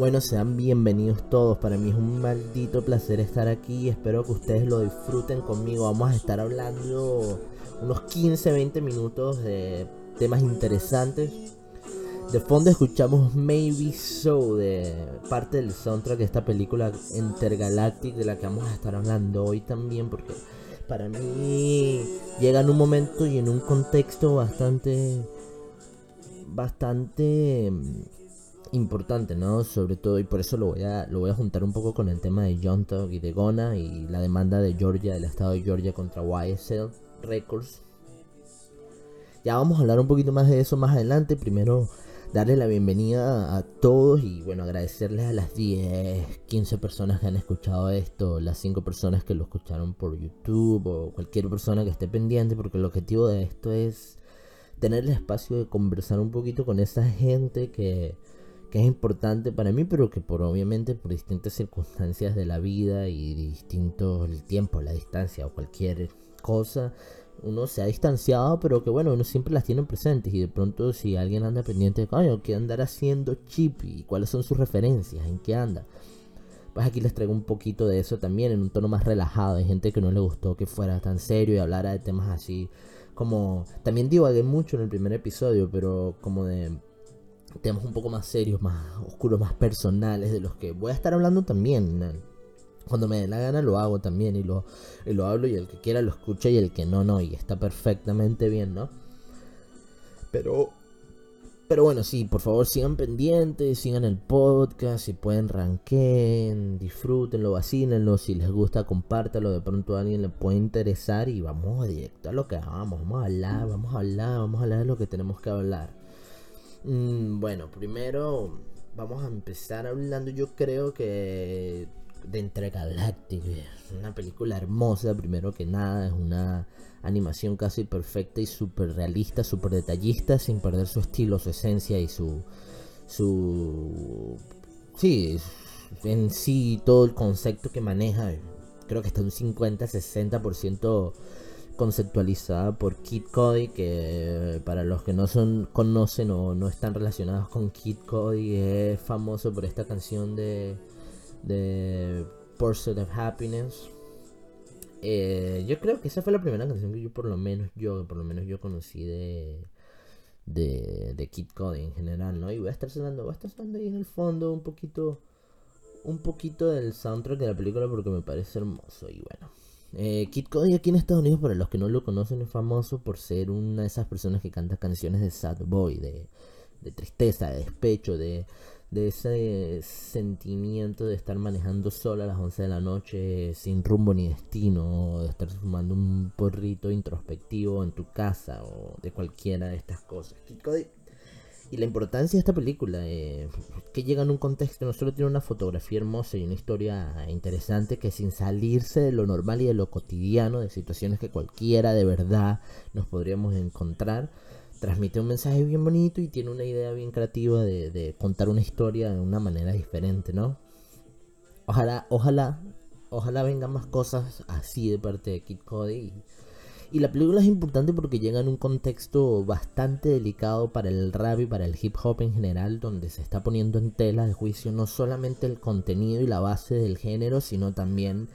Bueno, sean bienvenidos todos. Para mí es un maldito placer estar aquí. Espero que ustedes lo disfruten conmigo. Vamos a estar hablando unos 15-20 minutos de temas interesantes. De fondo escuchamos Maybe So de parte del soundtrack de esta película Intergalactic de la que vamos a estar hablando hoy también porque para mí llega en un momento y en un contexto bastante bastante importante, ¿no? Sobre todo, y por eso lo voy a, lo voy a juntar un poco con el tema de John Tug y de Gona y la demanda de Georgia, del estado de Georgia contra YSL Records. Ya vamos a hablar un poquito más de eso más adelante. Primero, darle la bienvenida a todos y bueno, agradecerles a las 10, 15 personas que han escuchado esto, las 5 personas que lo escucharon por YouTube o cualquier persona que esté pendiente, porque el objetivo de esto es tener el espacio de conversar un poquito con esa gente que que es importante para mí, pero que por obviamente por distintas circunstancias de la vida y distintos el tiempo, la distancia o cualquier cosa, uno se ha distanciado, pero que bueno, uno siempre las tiene presentes y de pronto si alguien anda pendiente de, coño, ¿qué andar haciendo Chip y cuáles son sus referencias? ¿En qué anda? Pues aquí les traigo un poquito de eso también en un tono más relajado. Hay gente que no le gustó que fuera tan serio y hablara de temas así como... También divagué mucho en el primer episodio, pero como de temas un poco más serios, más oscuros, más personales, de los que voy a estar hablando también. Cuando me dé la gana lo hago también y lo, lo hablo y el que quiera lo escucha y el que no, no, y está perfectamente bien, ¿no? Pero, pero bueno, sí, por favor sigan pendientes, sigan el podcast, si pueden ranquen, disfrútenlo, vacílenlo, si les gusta compártalo, de pronto a alguien le puede interesar y vamos directo a lo que vamos, vamos a hablar, vamos a hablar, vamos a hablar de lo que tenemos que hablar. Mm, bueno, primero vamos a empezar hablando, yo creo que de Entre Galactic. Es una película hermosa, primero que nada, es una animación casi perfecta y súper realista, súper detallista, sin perder su estilo, su esencia y su... su sí, en sí todo el concepto que maneja. Creo que está un 50-60% conceptualizada por Kid Cody, que para los que no son conocen o no están relacionados con Kid Cody es famoso por esta canción de de Pursuit of Happiness. Eh, yo creo que esa fue la primera canción que yo por lo menos yo por lo menos yo conocí de de, de Kid Cody en general, ¿no? Y voy a estar sonando, voy a estar sonando ahí en el fondo un poquito un poquito del soundtrack de la película porque me parece hermoso y bueno. Eh, Kid Cody aquí en Estados Unidos, para los que no lo conocen, es famoso por ser una de esas personas que canta canciones de sad boy, de, de tristeza, de despecho, de, de ese sentimiento de estar manejando solo a las 11 de la noche sin rumbo ni destino, de estar fumando un porrito introspectivo en tu casa o de cualquiera de estas cosas. Kid Cody y la importancia de esta película, eh, que llega en un contexto, no solo tiene una fotografía hermosa y una historia interesante, que sin salirse de lo normal y de lo cotidiano, de situaciones que cualquiera de verdad nos podríamos encontrar, transmite un mensaje bien bonito y tiene una idea bien creativa de, de contar una historia de una manera diferente, ¿no? Ojalá, ojalá, ojalá vengan más cosas así de parte de Kid Cody. Y la película es importante porque llega en un contexto bastante delicado para el rap y para el hip hop en general, donde se está poniendo en tela de juicio no solamente el contenido y la base del género, sino también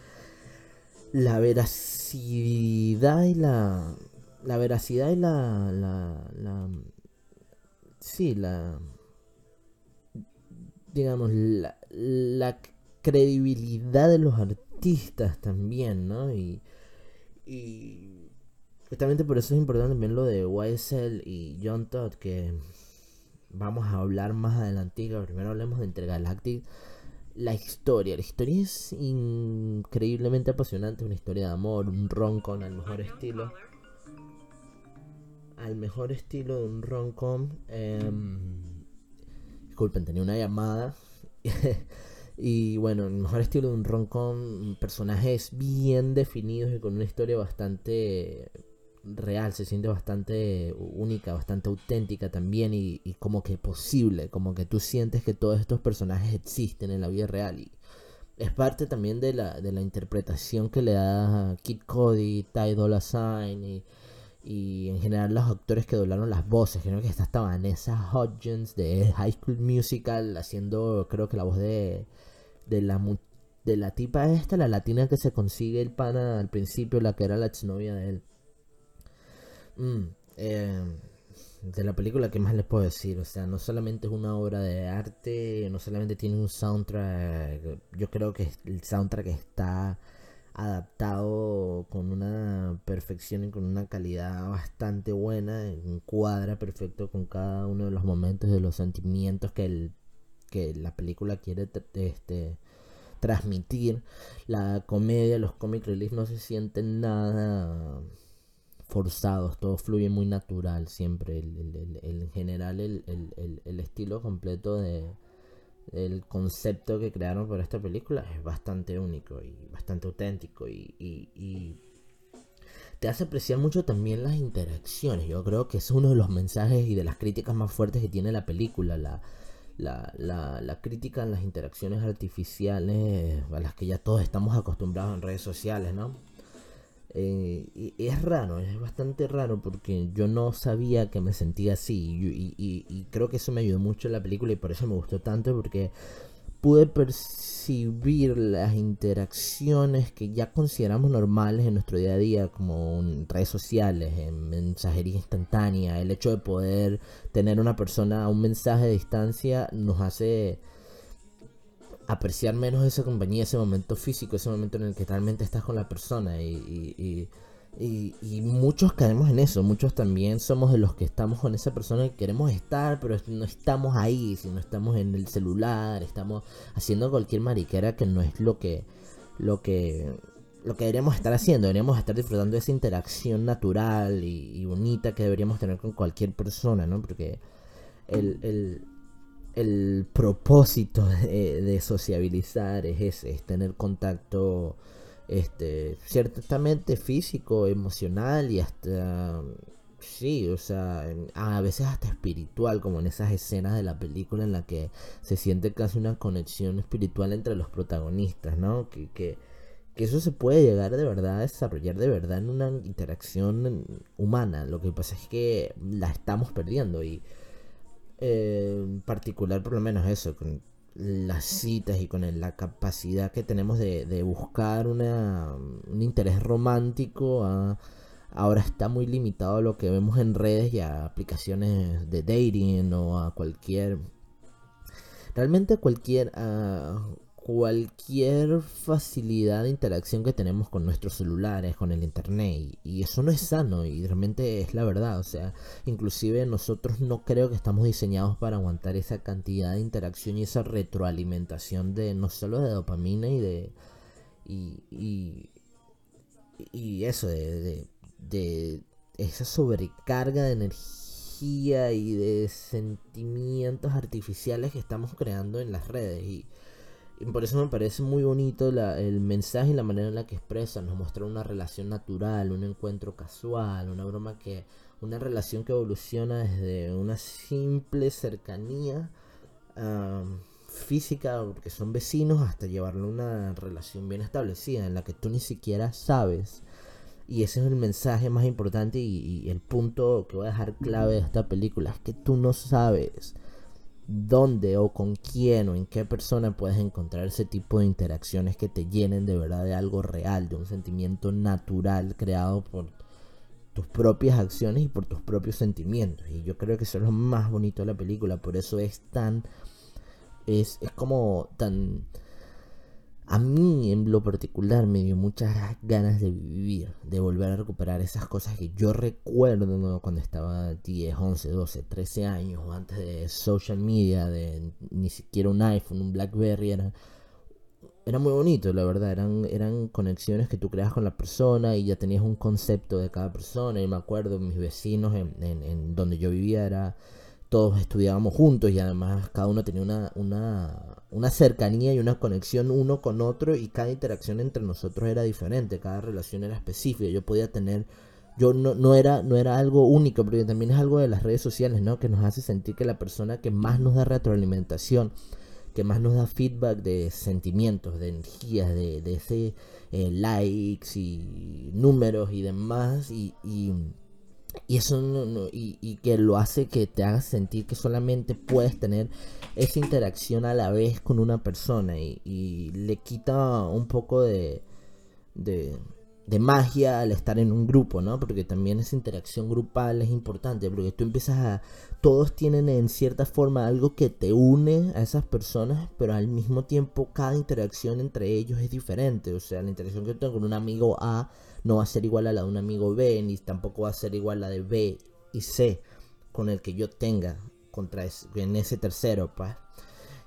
la veracidad y la. La veracidad y la. la, la sí, la. Digamos, la, la credibilidad de los artistas también, ¿no? Y. Y Justamente por eso es importante también lo de YSL y John Todd, que vamos a hablar más adelante. Primero hablemos de Intergalactic. La historia, la historia es increíblemente apasionante, una historia de amor, un roncon al mejor estilo. Al mejor estilo de un roncon. Eh, disculpen, tenía una llamada. y bueno, el mejor estilo de un roncon, personajes bien definidos y con una historia bastante real, se siente bastante única, bastante auténtica también y, como que posible, como que tú sientes que todos estos personajes existen en la vida real y es parte también de la, de la interpretación que le da Kid Cody, Ty Dolla Sign y, y en general los actores que doblaron las voces. Creo que está hasta Vanessa Hudgens de High School Musical haciendo, creo que la voz de, de la de la tipa esta, la latina que se consigue el pana al principio, la que era la exnovia de él. Mm, eh, de la película, ¿qué más les puedo decir? O sea, no solamente es una obra de arte, no solamente tiene un soundtrack, yo creo que el soundtrack está adaptado con una perfección y con una calidad bastante buena, cuadra perfecto con cada uno de los momentos de los sentimientos que, el, que la película quiere este, transmitir. La comedia, los comic relief no se sienten nada forzados, todo fluye muy natural siempre. El, en general, el, estilo completo de, el concepto que crearon para esta película es bastante único y bastante auténtico y, te hace apreciar mucho también las interacciones. Yo creo que es uno de los mensajes y de las críticas más fuertes que tiene la película, la, la, la, la crítica en las interacciones artificiales a las que ya todos estamos acostumbrados en redes sociales, ¿no? Eh, y es raro, es bastante raro porque yo no sabía que me sentía así. Y, creo que eso me ayudó mucho en la película y por eso me gustó tanto porque pude percibir las interacciones que ya consideramos normales en nuestro día a día como en redes sociales, en mensajería instantánea, el hecho de poder tener una persona a un mensaje de distancia nos hace apreciar menos esa compañía, ese momento físico, ese momento en el que realmente estás con la persona. Y, y, muchos caemos en eso, muchos también somos de los que estamos con esa persona y queremos estar, pero no estamos ahí, si no estamos en el celular, estamos haciendo cualquier mariquera que no es lo que lo que lo que deberíamos estar haciendo, deberíamos estar disfrutando de esa interacción natural y, bonita que deberíamos tener con cualquier persona, ¿no? Porque el propósito de, sociabilizar es ese, es tener contacto este ciertamente físico, emocional y hasta sí, o sea, a veces hasta espiritual, como en esas escenas de la película en la que se siente casi una conexión espiritual entre los protagonistas, ¿no? Que, que, que eso se puede llegar de verdad a desarrollar de verdad en una interacción humana. Lo que pasa es que la estamos perdiendo y en particular por lo menos eso, con las citas y con la capacidad que tenemos de, buscar una, un interés romántico, ahora está muy limitado a lo que vemos en redes y a aplicaciones de dating o a cualquier... Realmente cualquier cualquier facilidad de interacción que tenemos con nuestros celulares, con el internet, y, eso no es sano, y realmente es la verdad, o sea, inclusive nosotros no creo que estamos diseñados para aguantar esa cantidad de interacción y esa retroalimentación de no solo de dopamina y de... y, y, eso, de, de esa sobrecarga de energía y de sentimientos artificiales que estamos creando en las redes y y por eso me parece muy bonito el mensaje y la manera en la que expresa. Nos muestra una relación natural, un encuentro casual, una broma que. Una relación que evoluciona desde una simple cercanía física, porque son vecinos, hasta llevarlo a una relación bien establecida en la que tú ni siquiera sabes. Y ese es el mensaje más importante y, y el punto que voy a dejar clave de esta película: es que tú no sabes dónde o con quién o en qué persona puedes encontrar ese tipo de interacciones que te llenen de verdad de algo real, de un sentimiento natural creado por tus propias acciones y por tus propios sentimientos. Y yo creo que eso es lo más bonito de la película, por eso es tan es, es como tan a mí en lo particular me dio muchas ganas de vivir, de volver a recuperar esas cosas que yo recuerdo cuando estaba 10, 11, 12, 13 años, antes de social media, de ni siquiera un iPhone, un Blackberry, era, era muy bonito, la verdad, eran, eran conexiones que tú creas con la persona y ya tenías un concepto de cada persona. Y me acuerdo, mis vecinos en, en, en donde yo vivía era todos estudiábamos juntos y además cada uno tenía una, una, cercanía y una conexión uno con otro y cada interacción entre nosotros era diferente, cada relación era específica. Yo podía tener, yo no, no, era, no era algo único, pero también es algo de las redes sociales, ¿no? Que nos hace sentir que la persona que más nos da retroalimentación, que más nos da feedback de sentimientos, de energías, de, de ese eh, likes y números y demás, y Y eso y, que lo hace que te haga sentir que solamente puedes tener esa interacción a la vez con una persona y, le quita un poco de, de, de, magia al estar en un grupo, ¿no? Porque también esa interacción grupal es importante, porque tú empiezas a... Todos tienen en cierta forma algo que te une a esas personas, pero al mismo tiempo cada interacción entre ellos es diferente. O sea, la interacción que tengo con un amigo A no va a ser igual a la de un amigo B, ni tampoco va a ser igual a la de B y C con el que yo tenga contra ese, en ese tercero, pues.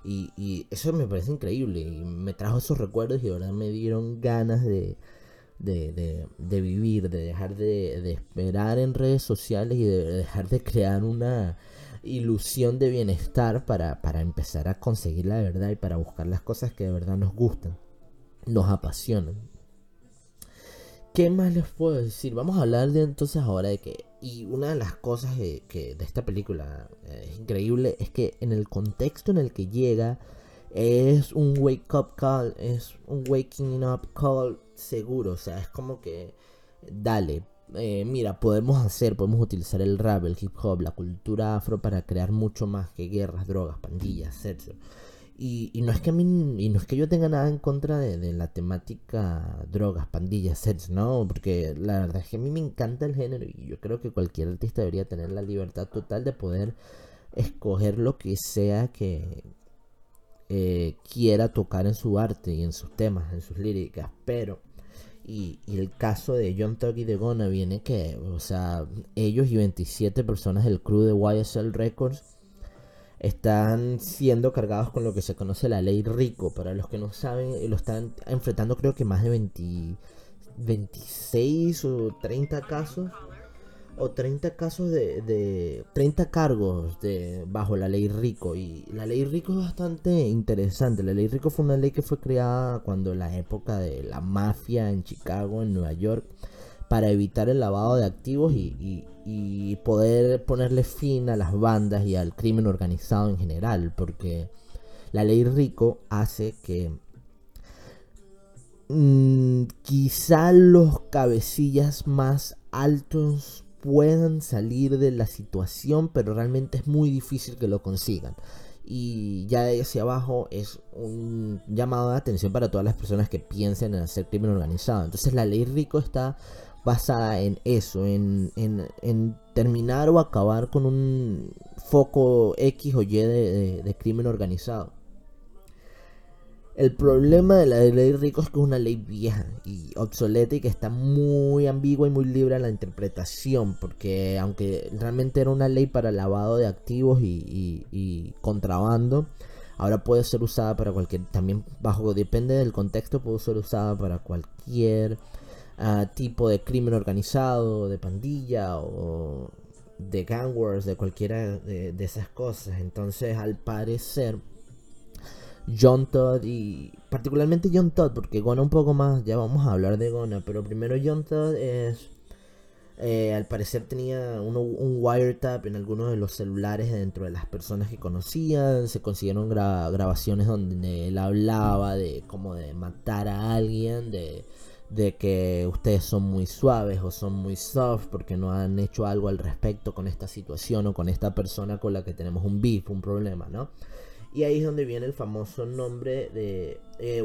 Y, eso me parece increíble y me trajo esos recuerdos y de verdad me dieron ganas de, de, de, vivir, de dejar de, de, esperar en redes sociales y de dejar de crear una ilusión de bienestar para, para empezar a conseguir la verdad y para buscar las cosas que de verdad nos gustan, nos apasionan. ¿Qué más les puedo decir? Vamos a hablar de entonces ahora de que... Y una de las cosas que, de esta película eh, es increíble es que en el contexto en el que llega es un wake up call, es un waking up call seguro. O sea, es como que... Dale, eh, mira, podemos hacer, podemos utilizar el rap, el hip hop, la cultura afro para crear mucho más que guerras, drogas, pandillas, etc. Y, no es que a mí, y no es que yo tenga nada en contra de, la temática drogas, pandillas, sets, ¿no? Porque la verdad es que a mí me encanta el género y yo creo que cualquier artista debería tener la libertad total de poder escoger lo que sea que eh, quiera tocar en su arte y en sus temas, en sus líricas. Pero, y, y el caso de John Tugg y de Gona viene que, o sea, ellos y 27 personas del crew de YSL Records están siendo cargados con lo que se conoce la ley Rico. Para los que no saben, lo están enfrentando creo que más de 20, 26 o 30 casos. O 30 casos de, de 30 cargos de, bajo la ley Rico. Y la ley Rico es bastante interesante. La ley Rico fue una ley que fue creada cuando la época de la mafia en Chicago, en Nueva York para evitar el lavado de activos y, poder ponerle fin a las bandas y al crimen organizado en general, porque la ley Rico hace que mm, quizá los cabecillas más altos puedan salir de la situación, pero realmente es muy difícil que lo consigan. Y ya de hacia abajo es un llamado de atención para todas las personas que piensen en hacer crimen organizado. Entonces la ley Rico está basada en eso, en, en, terminar o acabar con un foco X o Y de, crimen organizado. El problema de la ley rico es que es una ley vieja y obsoleta y que está muy ambigua y muy libre a la interpretación, porque aunque realmente era una ley para lavado de activos y, y contrabando, ahora puede ser usada para cualquier, también bajo, depende del contexto, puede ser usada para cualquier tipo de crimen organizado, de pandilla o de gang wars, de cualquiera de, esas cosas. Entonces, al parecer, John Todd y particularmente John Todd, porque Gona un poco más, ya vamos a hablar de Gona, pero primero John Todd es, eh, al parecer tenía un wiretap en algunos de los celulares dentro de las personas que conocían, se consiguieron grabaciones donde él hablaba de como de matar a alguien, de de que ustedes son muy suaves o son muy soft porque no han hecho algo al respecto con esta situación o con esta persona con la que tenemos un beef, un problema, ¿no? Y ahí es donde viene el famoso nombre de eh,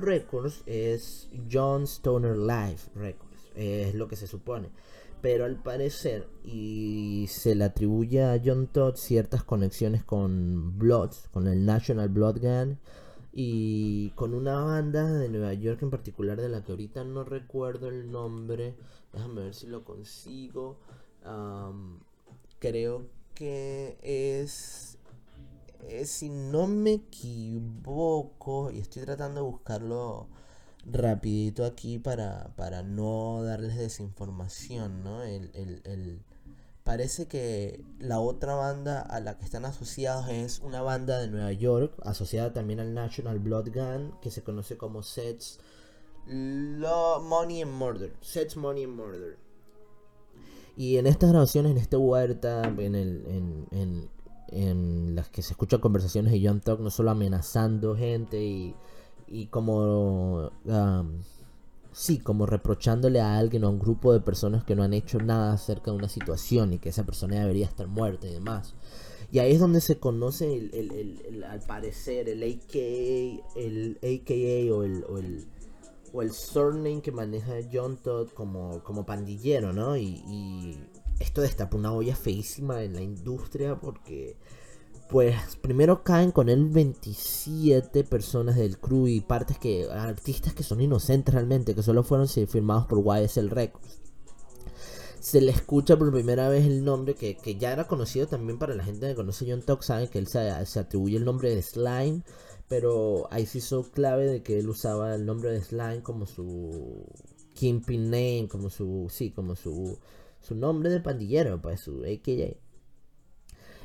Records, es John Stoner Life Records, es lo que se supone. Pero al parecer, y se le atribuye a John Todd ciertas conexiones con Bloods, con el National Blood Gang, y con una banda de Nueva York en particular de la que ahorita no recuerdo el nombre. Déjame ver si lo consigo. creo que es, si no me equivoco, y estoy tratando de buscarlo rapidito aquí para, para no darles desinformación, ¿no? el, el parece que la otra banda a la que están asociados es una banda de Nueva York, asociada también al National Blood Gun, que se conoce como Sets Money and Murder. Sets Money and Murder. Y en estas grabaciones, en este el, en, en, las que se escuchan conversaciones de John Talk, no solo amenazando gente y, y como um, sí, como reprochándole a alguien o a un grupo de personas que no han hecho nada acerca de una situación y que esa persona debería estar muerta y demás. Y ahí es donde se conoce el, al parecer el AKA, el AKA o el, o el, o el surname que maneja John Todd como, como pandillero, ¿no? Y, y esto destapa una olla feísima en la industria porque pues primero caen con él 27 personas del crew y partes que artistas que son inocentes realmente, que solo fueron firmados por YSL Records. Se le escucha por primera vez el nombre que, ya era conocido también para la gente que conoce John Talk, saben que él se, atribuye el nombre de Slime, pero ahí se hizo clave de que él usaba el nombre de Slime como su Kingpin name, como su, sí, como su, su nombre de pandillero, pues su AKJ.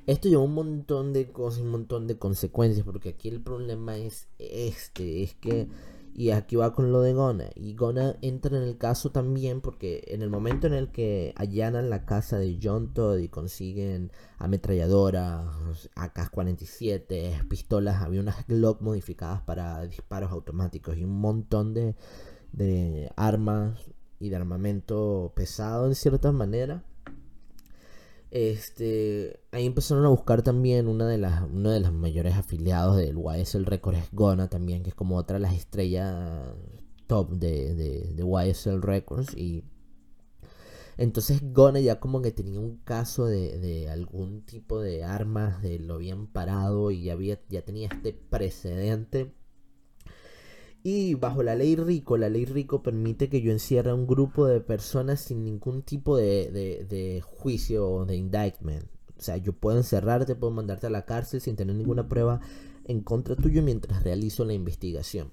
Esto lleva un montón de cosas, un montón de consecuencias, porque aquí el problema es este, es que, y aquí va con lo de Gona, y Gona entra en el caso también porque en el momento en el que allanan la casa de John Todd y consiguen ametralladoras, AK-47, pistolas, había unas Glock modificadas para disparos automáticos y un montón de, de armas y de armamento pesado en cierta manera este, ahí empezaron a buscar también una de las, uno de los mayores afiliados del YSL Records es Gona también, que es como otra de las estrellas top de, de, de YSL Records. Y entonces Gona ya como que tenía un caso de, de, algún tipo de armas, de lo habían parado y ya, había, ya tenía este precedente y bajo la ley Rico, la ley Rico permite que yo encierre a un grupo de personas sin ningún tipo de, de, juicio o de indictment. O sea, yo puedo encerrarte, puedo mandarte a la cárcel sin tener ninguna prueba en contra tuyo mientras realizo la investigación.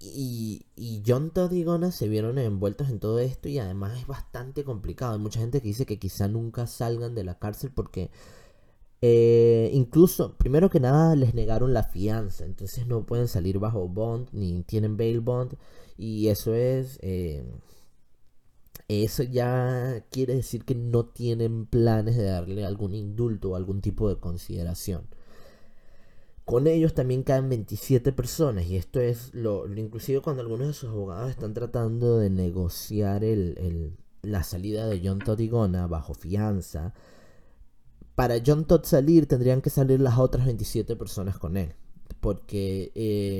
Y, y John Todd y Gona se vieron envueltos en todo esto y además es bastante complicado. Hay mucha gente que dice que quizá nunca salgan de la cárcel porque eh, incluso, primero que nada, les negaron la fianza, entonces no pueden salir bajo bond, ni tienen bail bond, y eso es... Eh, eso ya quiere decir que no tienen planes de darle algún indulto o algún tipo de consideración. Con ellos también caen 27 personas. Y esto es lo, inclusive cuando algunos de sus abogados están tratando de negociar el, la salida de John Todigona bajo fianza, para John Todd salir tendrían que salir las otras 27 personas con él. Porque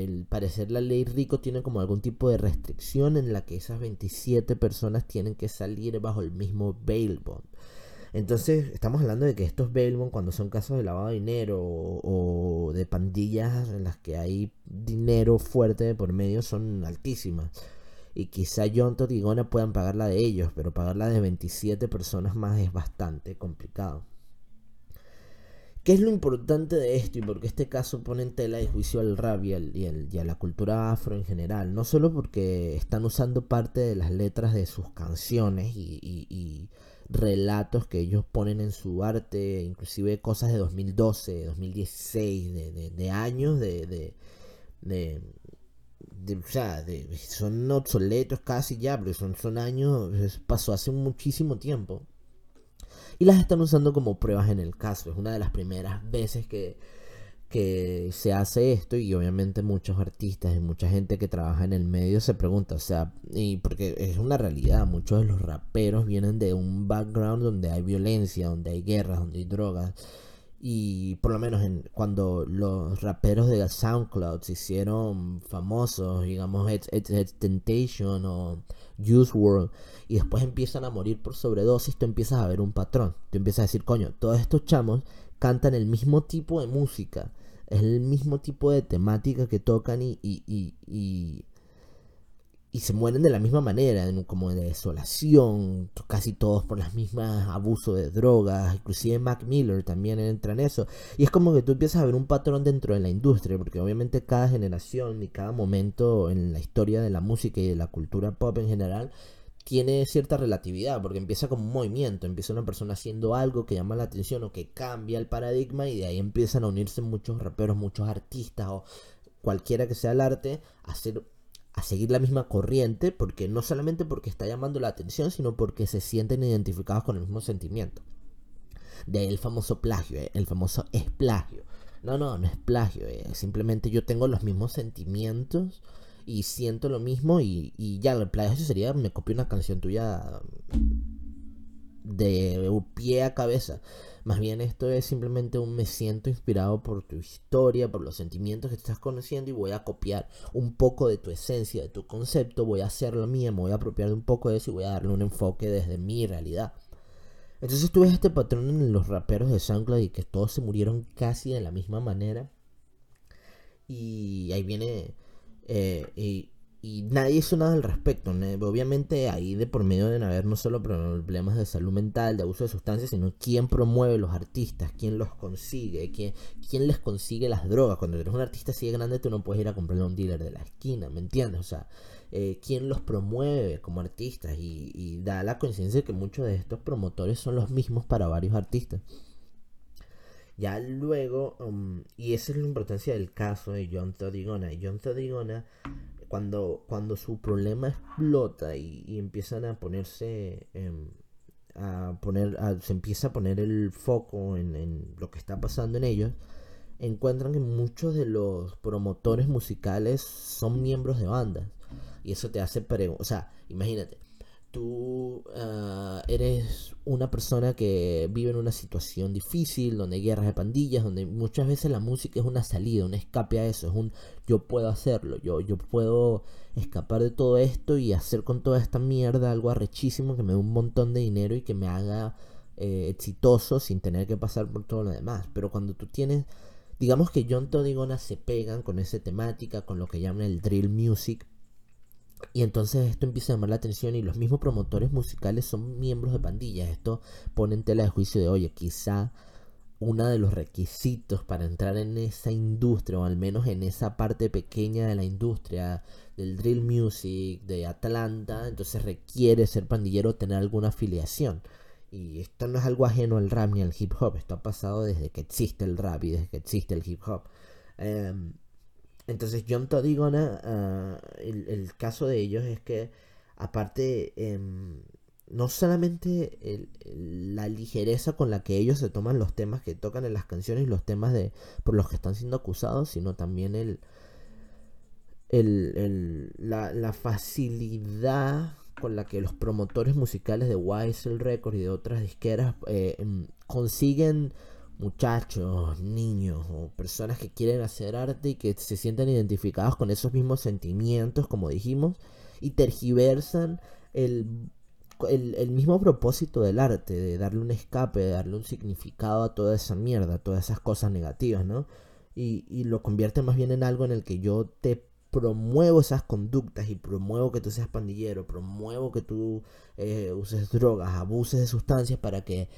al parecer la ley Rico tiene como algún tipo de restricción en la que esas 27 personas tienen que salir bajo el mismo bail bond. Entonces estamos hablando de que estos bail bond cuando son casos de lavado de dinero o, de pandillas en las que hay dinero fuerte por medio son altísimas. Y quizá John Todd y Gona puedan pagar la de ellos, pero pagar la de 27 personas más es bastante complicado. ¿Qué es lo importante de esto y por qué este caso pone en tela de juicio al rap y, a la cultura afro en general? No solo porque están usando parte de las letras de sus canciones y, relatos que ellos ponen en su arte, inclusive cosas de 2012, 2016, de, años de, de, o sea, son obsoletos casi ya, pero son, son años, pasó hace muchísimo tiempo y las están usando como pruebas en el caso. Es una de las primeras veces que, que se hace esto y obviamente muchos artistas y mucha gente que trabaja en el medio se pregunta, o sea, y porque es una realidad, muchos de los raperos vienen de un background donde hay violencia, donde hay guerras, donde hay drogas. Y por lo menos en, cuando los raperos de SoundCloud se hicieron famosos, digamos, It's, Temptation o Juice World, y después empiezan a morir por sobredosis, tú empiezas a ver un patrón. Tú empiezas a decir, coño, todos estos chamos cantan el mismo tipo de música, es el mismo tipo de temática que tocan y, y, y y se mueren de la misma manera, como de desolación, casi todos por las mismas abusos de drogas, inclusive Mac Miller también entra en eso. Y es como que tú empiezas a ver un patrón dentro de la industria, porque obviamente cada generación y cada momento en la historia de la música y de la cultura pop en general tiene cierta relatividad, porque empieza como un movimiento, empieza una persona haciendo algo que llama la atención o que cambia el paradigma y de ahí empiezan a unirse muchos raperos, muchos artistas o cualquiera que sea el arte a hacer a seguir la misma corriente, porque no solamente porque está llamando la atención, sino porque se sienten identificados con el mismo sentimiento. De ahí el famoso plagio, eh, el famoso es plagio. No, no, no es plagio, eh, simplemente yo tengo los mismos sentimientos y siento lo mismo y, y ya, el plagio sería me copio una canción tuya de pie a cabeza. Más bien esto es simplemente un me siento inspirado por tu historia, por los sentimientos que estás conociendo y voy a copiar un poco de tu esencia, de tu concepto, voy a hacerlo mía, me voy a apropiar de un poco de eso y voy a darle un enfoque desde mi realidad. Entonces tú ves este patrón en los raperos de SoundCloud y que todos se murieron casi de la misma manera. Y ahí viene... Eh, y, y nadie hizo nada al respecto. Obviamente ahí de por medio deben haber no solo problemas de salud mental, de abuso de sustancias, sino quién promueve los artistas, quién los consigue, quién, quién les consigue las drogas. Cuando eres un artista así de grande, tú no puedes ir a comprarle a un dealer de la esquina, ¿me entiendes? O sea, eh, quién los promueve como artistas y, da la coincidencia de que muchos de estos promotores son los mismos para varios artistas. Ya luego, um, y esa es la importancia del caso de John Todigona. John Todigona cuando, cuando su problema explota y, empiezan a ponerse a poner se empieza a poner el foco en, lo que está pasando en ellos encuentran que muchos de los promotores musicales son miembros de bandas. Y eso te hace o sea imagínate tú ah, eres una persona que vive en una situación difícil, donde hay guerras de pandillas, donde muchas veces la música es una salida, un escape a eso, es un yo puedo hacerlo, yo, yo puedo escapar de todo esto y hacer con toda esta mierda algo arrechísimo que me dé un montón de dinero y que me haga eh, exitoso sin tener que pasar por todo lo demás. Pero cuando tú tienes, digamos que John Todd y Gona se pegan con esa temática, con lo que llaman el drill music, y entonces esto empieza a llamar la atención y los mismos promotores musicales son miembros de pandillas. Esto pone en tela de juicio de, oye, quizá uno de los requisitos para entrar en esa industria, o al menos en esa parte pequeña de la industria del drill music de Atlanta, entonces requiere ser pandillero tener alguna afiliación. Y esto no es algo ajeno al rap ni al hip hop, esto ha pasado desde que existe el rap y desde que existe el hip hop. Em, entonces John Todd y Gona, el, caso de ellos es que aparte, em, no solamente la ligereza con la que ellos se toman los temas que tocan en las canciones y los temas de por los que están siendo acusados, sino también el, el, la, la, facilidad con la que los promotores musicales de Weissel Records y de otras disqueras eh, em, consiguen muchachos, niños o personas que quieren hacer arte y que se sienten identificados con esos mismos sentimientos, como dijimos, y tergiversan el, el, mismo propósito del arte, de darle un escape, de darle un significado a toda esa mierda, a todas esas cosas negativas, ¿no? Y, y lo convierte más bien en algo en el que yo te promuevo esas conductas y promuevo que tú seas pandillero, promuevo que tú eh, uses drogas, abuses de sustancias para que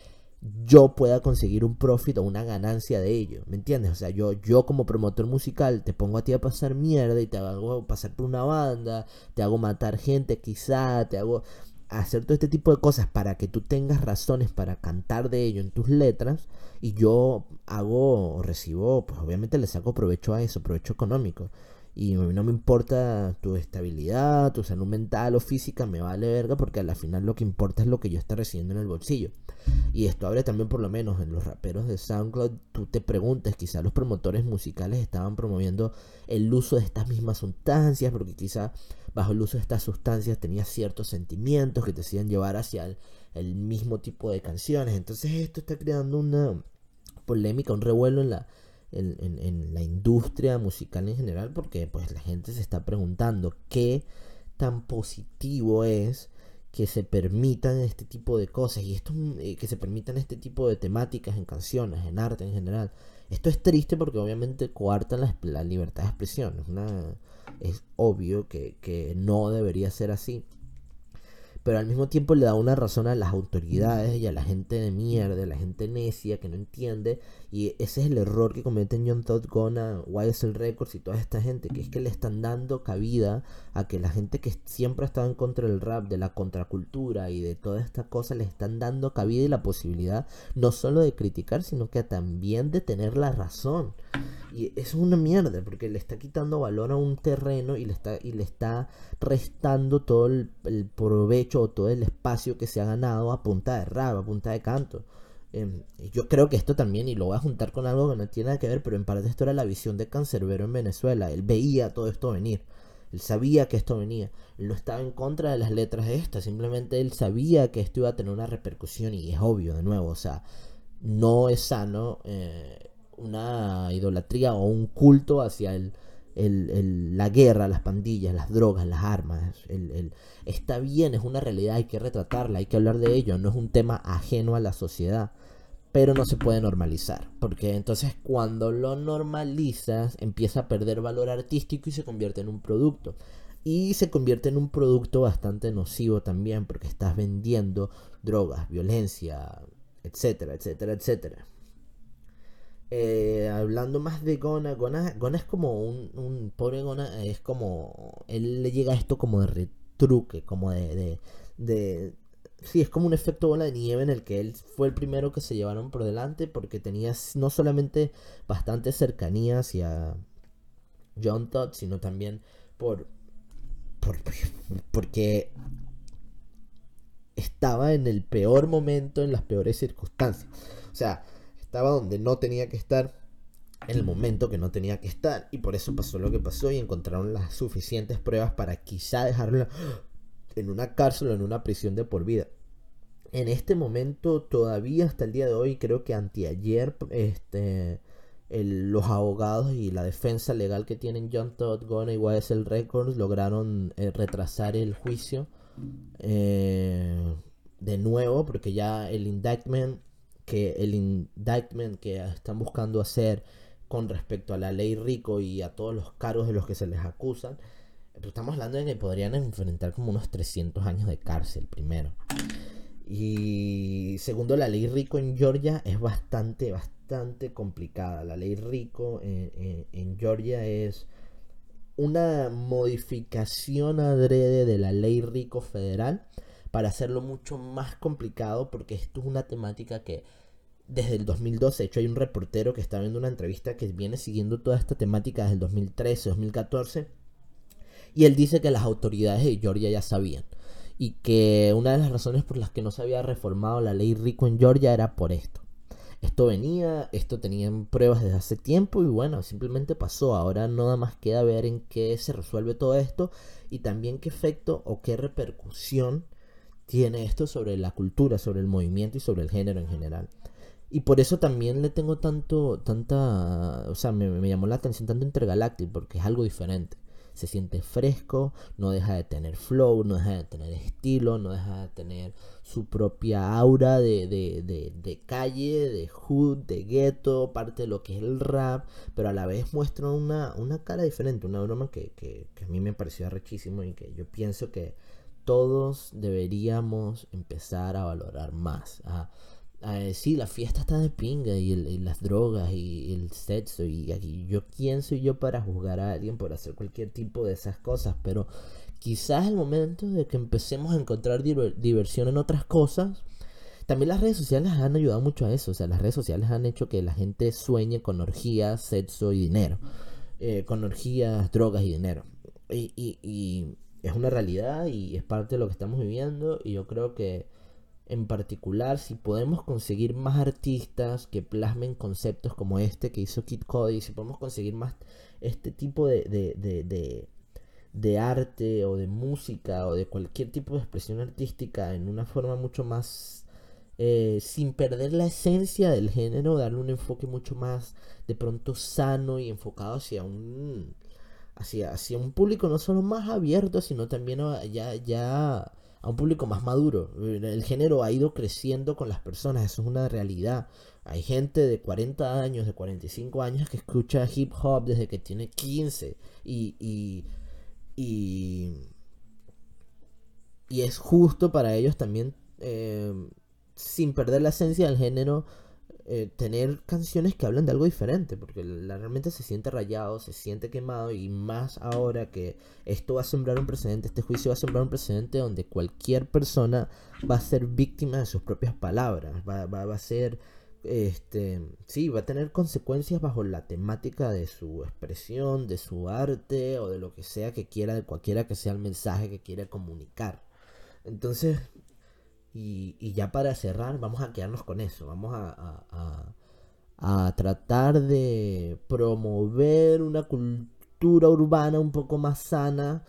yo pueda conseguir un profit o una ganancia de ello, ¿me entiendes? O sea, yo, yo como promotor musical te pongo a ti a pasar mierda y te hago pasar por una banda, te hago matar gente quizá, te hago hacer todo este tipo de cosas para que tú tengas razones para cantar de ello en tus letras y yo hago o recibo, pues obviamente le saco provecho a eso, provecho económico. Y no me importa tu estabilidad, tu salud mental o física, me vale verga porque al final lo que importa es lo que yo esté recibiendo en el bolsillo. Y esto abre también por lo menos en los raperos de SoundCloud, tú te preguntas, quizá los promotores musicales estaban promoviendo el uso de estas mismas sustancias, porque quizá bajo el uso de estas sustancias tenías ciertos sentimientos que te hacían llevar hacia el, el mismo tipo de canciones. Entonces esto está creando una polémica, un revuelo en la en, la industria musical en general porque pues la gente se está preguntando qué tan positivo es que se permitan este tipo de cosas y esto eh, que se permitan este tipo de temáticas en canciones, en arte en general. Esto es triste porque obviamente coartan la, libertad de expresión. Es, una, es obvio que, que no debería ser así pero al mismo tiempo le da una razón a las autoridades y a la gente de mierda, a la gente necia que no entiende. Y ese es el error que cometen John Todd Gona, YSL Records y toda esta gente, que es que le están dando cabida a que la gente que siempre ha estado en contra del rap, de la contracultura y de toda esta cosa, le están dando cabida y la posibilidad no solo de criticar, sino que también de tener la razón. Y es una mierda, porque le está quitando valor a un terreno y le está, y le está restando todo el, provecho o todo el espacio que se ha ganado a punta de rap, a punta de canto. Em, yo creo que esto también, y lo voy a juntar con algo que no tiene nada que ver, pero en parte esto era la visión de Cancerbero en Venezuela. Él veía todo esto venir. Él sabía que esto venía. Él no estaba en contra de las letras de esta. Simplemente él sabía que esto iba a tener una repercusión y es obvio, de nuevo. O sea, no es sano eh, una idolatría o un culto hacia el, la guerra, las pandillas, las drogas, las armas. El, está bien, es una realidad, hay que retratarla, hay que hablar de ello. No es un tema ajeno a la sociedad pero no se puede normalizar, porque entonces cuando lo normalizas empieza a perder valor artístico y se convierte en un producto. Y se convierte en un producto bastante nocivo también, porque estás vendiendo drogas, violencia, etcétera, etcétera, etcétera. Eh, hablando más de Gona, Gona, es como un, un, pobre Gona, es como, él le llega a esto como de retruque, como de, de Sí, es como un efecto bola de nieve en el que él fue el primero que se llevaron por delante porque tenía no solamente bastante cercanía hacia John Todd, sino también por, por porque estaba en el peor momento, en las peores circunstancias. O sea, estaba donde no tenía que estar, en el momento que no tenía que estar. Y por eso pasó lo que pasó y encontraron las suficientes pruebas para quizá dejarlo en una cárcel o en una prisión de por vida. En este momento, todavía hasta el día de hoy, creo que anteayer, este, los abogados y la defensa legal que tienen John Todd, Gona y YSL Records lograron eh, retrasar el juicio eh, de nuevo, porque ya el indictment que el indictment que están buscando hacer con respecto a la ley Rico y a todos los cargos de los que se les acusan, estamos hablando de que podrían enfrentar como unos 300 años de cárcel primero. Y segundo, la ley Rico en Georgia es bastante, bastante complicada. La ley Rico en, Georgia es una modificación adrede de la ley Rico federal para hacerlo mucho más complicado porque esto es una temática que desde el 2012, de hecho hay un reportero que está viendo una entrevista que viene siguiendo toda esta temática desde el 2013, 2014 y él dice que las autoridades de Georgia ya sabían y que una de las razones por las que no se había reformado la ley Rico en Georgia era por esto. Esto venía, esto tenían pruebas desde hace tiempo y bueno, simplemente pasó. Ahora nada más queda ver en qué se resuelve todo esto y también qué efecto o qué repercusión tiene esto sobre la cultura, sobre el movimiento y sobre el género en general. Y por eso también le tengo tanto, tanta, o sea, me, llamó la atención tanto Intergalactic, porque es algo diferente se siente fresco, no deja de tener flow, no deja de tener estilo, no deja de tener su propia aura de, de, de, calle, de hood, de ghetto, parte de lo que es el rap, pero a la vez muestra una, una cara diferente, una broma que, que, a mí me pareció rechísimo y que yo pienso que todos deberíamos empezar a valorar más. Sí, la fiesta está de pinga y, las drogas y, el sexo y aquí yo quién soy yo para juzgar a alguien por hacer cualquier tipo de esas cosas, pero quizás el momento de que empecemos a encontrar diversión en otras cosas. También las redes sociales han ayudado mucho a eso, o sea, las redes sociales han hecho que la gente sueñe con orgías, sexo y dinero, eh, con orgías, drogas y dinero. Y, y, y es una realidad y es parte de lo que estamos viviendo y yo creo que en particular, si podemos conseguir más artistas que plasmen conceptos como este que hizo Kid Cody, si podemos conseguir más este tipo de, de, de, arte o de música o de cualquier tipo de expresión artística en una forma mucho más eh, sin perder la esencia del género, darle un enfoque mucho más de pronto sano y enfocado hacia un hacia, hacia un público no solo más abierto, sino también ya a un público más maduro. El género ha ido creciendo con las personas, eso es una realidad. Hay gente de 40 años, de 45 años que escucha hip hop desde que tiene 15 y, y, y, y es justo para ellos también, eh, sin perder la esencia del género, eh, tener canciones que hablan de algo diferente, porque realmente se siente rayado, se siente quemado y más ahora que esto va a sembrar un precedente, este juicio va a sembrar un precedente donde cualquier persona va a ser víctima de sus propias palabras, va, va, va a ser, este, sí, va a tener consecuencias bajo la temática de su expresión, de su arte o de lo que sea que quiera, de cualquiera que sea el mensaje que quiera comunicar. Entonces, y, ya para cerrar, vamos a quedarnos con eso. Vamos a, a, tratar de promover una cultura cultura urbana un poco más sana,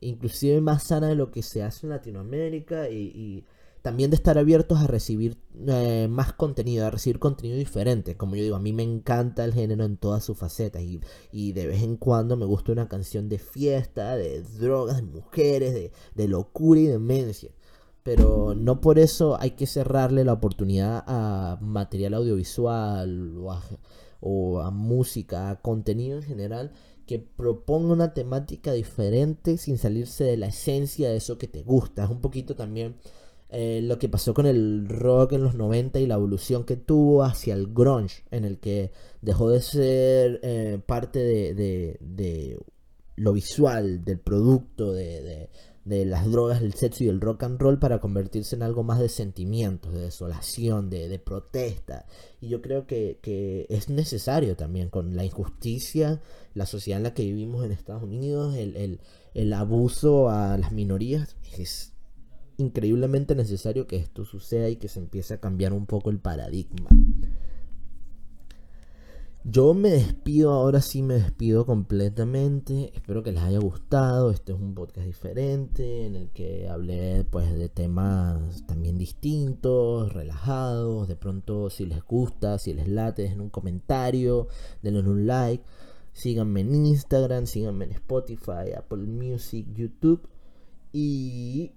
inclusive más sana de lo que se hace en Latinoamérica y, también de estar abiertos a recibir eh, más contenido, a recibir contenido diferente. Como yo digo, a mí me encanta el género en todas sus facetas y, y de vez en cuando me gusta una canción de fiesta, de drogas, de mujeres, de, de locura y demencia pero no por eso hay que cerrarle la oportunidad a material audiovisual o a, música, a contenido en general que proponga una temática diferente sin salirse de la esencia de eso que te gusta. Es un poquito también eh, lo que pasó con el rock en los 90 y la evolución que tuvo hacia el grunge, en el que dejó de ser eh, parte de, de, lo visual, del producto, de, de las drogas, el sexo y el rock and roll para convertirse en algo más de sentimientos, de desolación, de, protesta. Y yo creo que, es necesario también con la injusticia, la sociedad en la que vivimos en Estados Unidos, el, el abuso a las minorías. Es increíblemente necesario que esto suceda y que se empiece a cambiar un poco el paradigma. Yo me despido, ahora sí me despido completamente. Espero que les haya gustado. Este es un podcast diferente en el que hablé pues de temas también distintos, relajados. De pronto si les gusta, si les late, dejen un comentario, denle un like. Síganme en Instagram, síganme en Spotify, Apple Music, YouTube. Y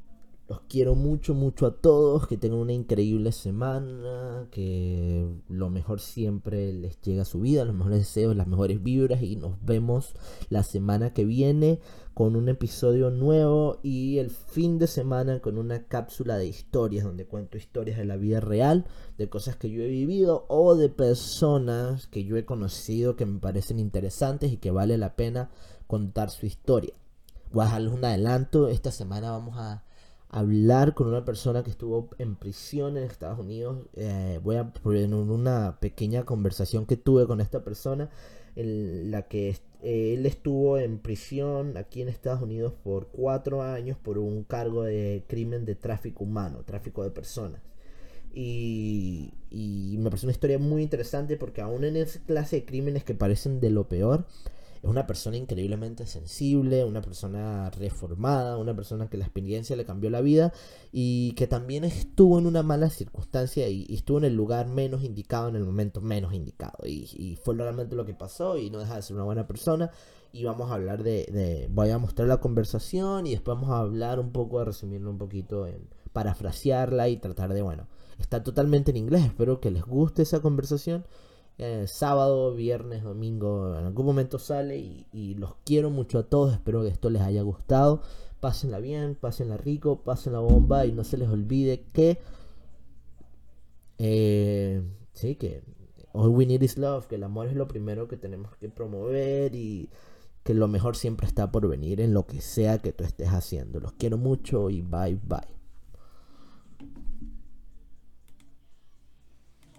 los quiero mucho, mucho a todos. Que tengan una increíble semana. Que lo mejor siempre les llega a su vida. Los mejores deseos, las mejores vibras. Y nos vemos la semana que viene con un episodio nuevo. Y el fin de semana con una cápsula de historias. Donde cuento historias de la vida real. De cosas que yo he vivido. O de personas que yo he conocido que me parecen interesantes y que vale la pena contar su historia. Voy a dejarles un adelanto. Esta semana vamos a hablar con una persona que estuvo en prisión en Estados Unidos. Eh, voy a poner una pequeña conversación que tuve con esta persona en la que él estuvo en prisión aquí en Estados Unidos por cuatro años por un cargo de crimen de tráfico humano, tráfico de personas. Y, y me parece una historia muy interesante porque aún en esa clase de crímenes que parecen de lo peor, es una persona increíblemente sensible, una persona reformada, una persona que la experiencia le cambió la vida y que también estuvo en una mala circunstancia y, estuvo en el lugar menos indicado, en el momento menos indicado. Y, fue realmente lo que pasó y no deja de ser una buena persona. Y vamos a hablar de, voy a mostrar la conversación y después vamos a hablar un poco, a resumirlo un poquito, en parafrasearla y tratar de, bueno, está totalmente en inglés, espero que les guste esa conversación. Eh, sábado, viernes, domingo, en algún momento sale y, los quiero mucho a todos, espero que esto les haya gustado. Pásenla bien, pásenla rico, pásenla bomba y no se les olvide que... Eh, sí, que all we need is love, que el amor es lo primero que tenemos que promover y que lo mejor siempre está por venir en lo que sea que tú estés haciendo. Los quiero mucho y bye bye.